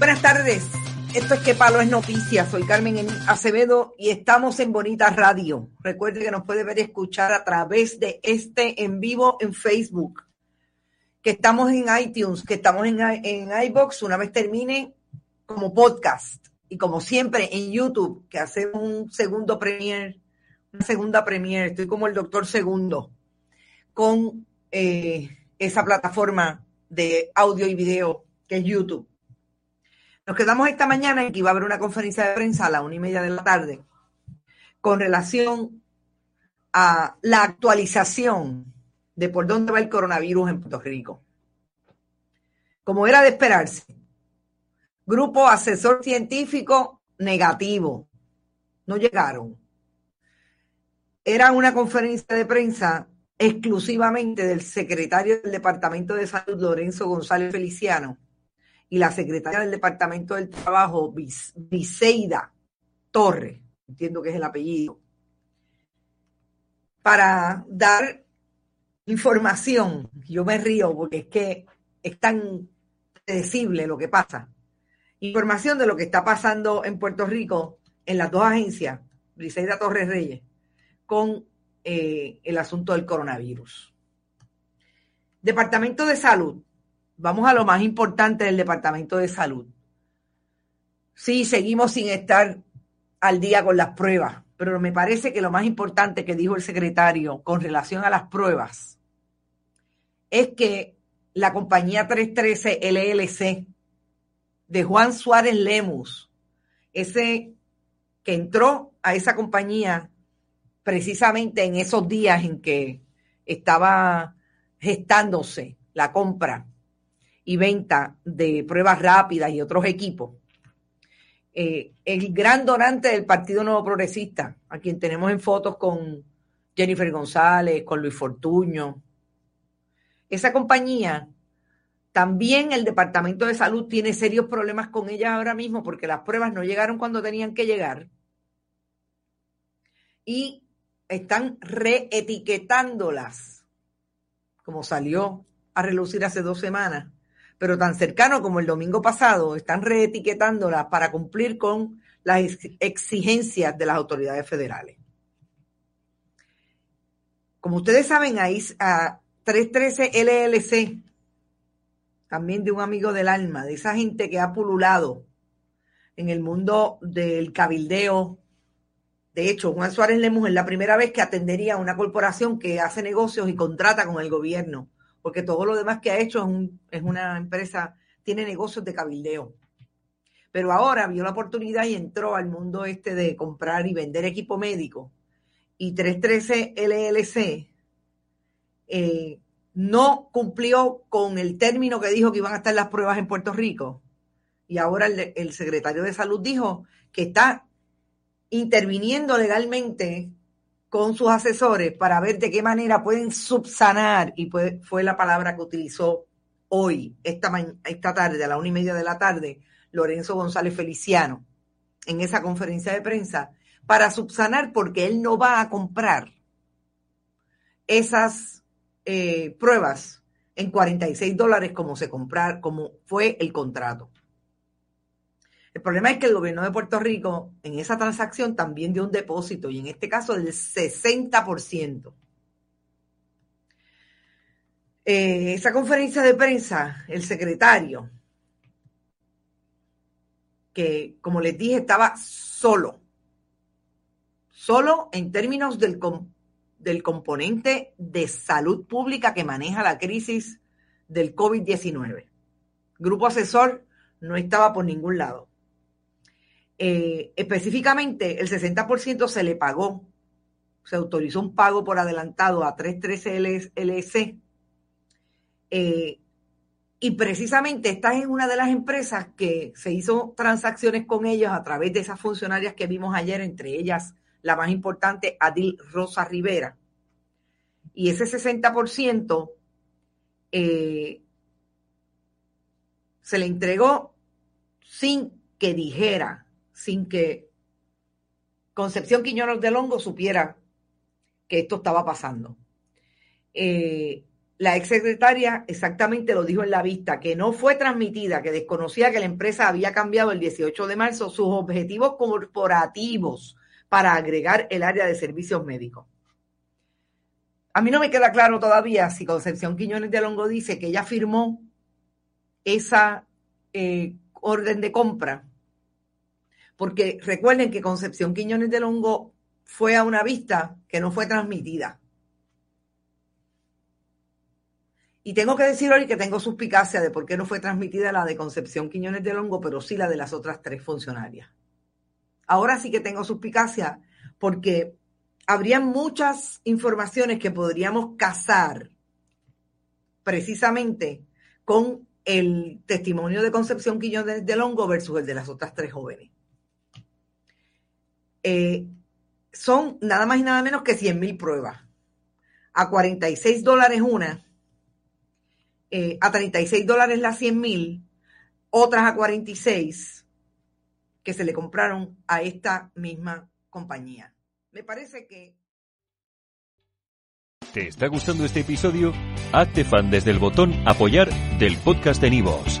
Buenas tardes. Esto es Que Palo es Noticia. Soy Carmen Acevedo y estamos en Bonita Radio. Recuerde que nos puede ver y escuchar a través de este en vivo en Facebook. Que estamos en iTunes, que estamos en, en iBox una vez termine como podcast. Y como siempre en YouTube, que hacemos un segundo premier, una segunda premier. Estoy como el doctor segundo con eh, esa plataforma de audio y video que es YouTube. Nos quedamos esta mañana en que iba a haber una conferencia de prensa a la una y media de la tarde con relación a la actualización de por dónde va el coronavirus en Puerto Rico. Como era de esperarse, grupo asesor científico negativo. No llegaron. Era una conferencia de prensa exclusivamente del secretario del Departamento de Salud, Lorenzo González Feliciano, y la secretaria del Departamento del Trabajo, Viseida Torre, entiendo que es el apellido, para dar información. Yo me río porque es que es tan predecible lo que pasa. Información de lo que está pasando en Puerto Rico en las dos agencias, Briseida Torres Reyes, con eh, el asunto del coronavirus. Departamento de Salud Vamos a lo más importante del Departamento de Salud. Sí, seguimos sin estar al día con las pruebas, pero me parece que lo más importante que dijo el secretario con relación a las pruebas es que la compañía 313 LLC de Juan Suárez Lemus, ese que entró a esa compañía precisamente en esos días en que estaba gestándose la compra y venta de pruebas rápidas y otros equipos. Eh, el gran donante del Partido Nuevo Progresista, a quien tenemos en fotos con Jennifer González, con Luis Fortuño. Esa compañía, también el Departamento de Salud tiene serios problemas con ella ahora mismo porque las pruebas no llegaron cuando tenían que llegar. Y están reetiquetándolas, como salió a relucir hace dos semanas, pero tan cercano como el domingo pasado, están reetiquetándolas para cumplir con las exigencias de las autoridades federales. Como ustedes saben, ahí a 313 LLC, también de un amigo del alma, de esa gente que ha pululado en el mundo del cabildeo. De hecho, Juan Suárez Lemus es la primera vez que atendería a una corporación que hace negocios y contrata con el gobierno porque todo lo demás que ha hecho es, una empresa, tiene negocios de cabildeo. Pero ahora vio la oportunidad y entró al mundo este de comprar y vender equipo médico. Y 313 LLC eh, no cumplió con el término que dijo que iban a estar las pruebas en Puerto Rico. Y ahora el, secretario de salud dijo que está interviniendo legalmente con sus asesores para ver de qué manera pueden subsanar, y fue la palabra que utilizó hoy, esta, esta tarde, a la una y media de la tarde, Lorenzo González Feliciano, en esa conferencia de prensa, para subsanar porque él no va a comprar esas eh, pruebas en 46 dólares como se comprar, como fue el contrato. El problema es que el gobierno de Puerto Rico en esa transacción también dio un depósito y en este caso del 60%. Eh, esa conferencia de prensa, el secretario, que como les dije estaba solo, solo en términos del, del componente de salud pública que maneja la crisis del COVID-19. Grupo asesor no estaba por ningún lado. Eh, específicamente, el 60% se le pagó, se autorizó un pago por adelantado a 313 LS. Eh, y precisamente esta es una de las empresas que se hizo transacciones con ellos a través de esas funcionarias que vimos ayer, entre ellas la más importante, Adil Rosa Rivera. Y ese 60% eh, se le entregó sin que dijera, sin que Concepción Quiñones de Longo supiera que esto estaba pasando. Eh, la exsecretaria exactamente lo dijo en la vista, que no fue transmitida, que desconocía que la empresa había cambiado el 18 de marzo sus objetivos corporativos para agregar el área de servicios médicos. A mí no me queda claro todavía si Concepción Quiñones de Longo dice que ella firmó esa eh, orden de compra, porque recuerden que Concepción Quiñones de Longo fue a una vista que no fue transmitida. Y tengo que decir hoy que tengo suspicacia de por qué no fue transmitida la de Concepción Quiñones de Longo, pero sí la de las otras tres funcionarias. Ahora sí que tengo suspicacia porque habría muchas informaciones que podríamos casar precisamente con el testimonio de Concepción Quillón de, Longo versus el de las otras tres jóvenes. Eh, son nada más y nada menos que 100 mil pruebas. A 46 dólares una, eh, a 36 dólares las 100 mil, otras a 46 que se le compraron a esta misma compañía. Me parece que... ¿Te está gustando este episodio? Hazte fan desde el botón apoyar del podcast de Nivos.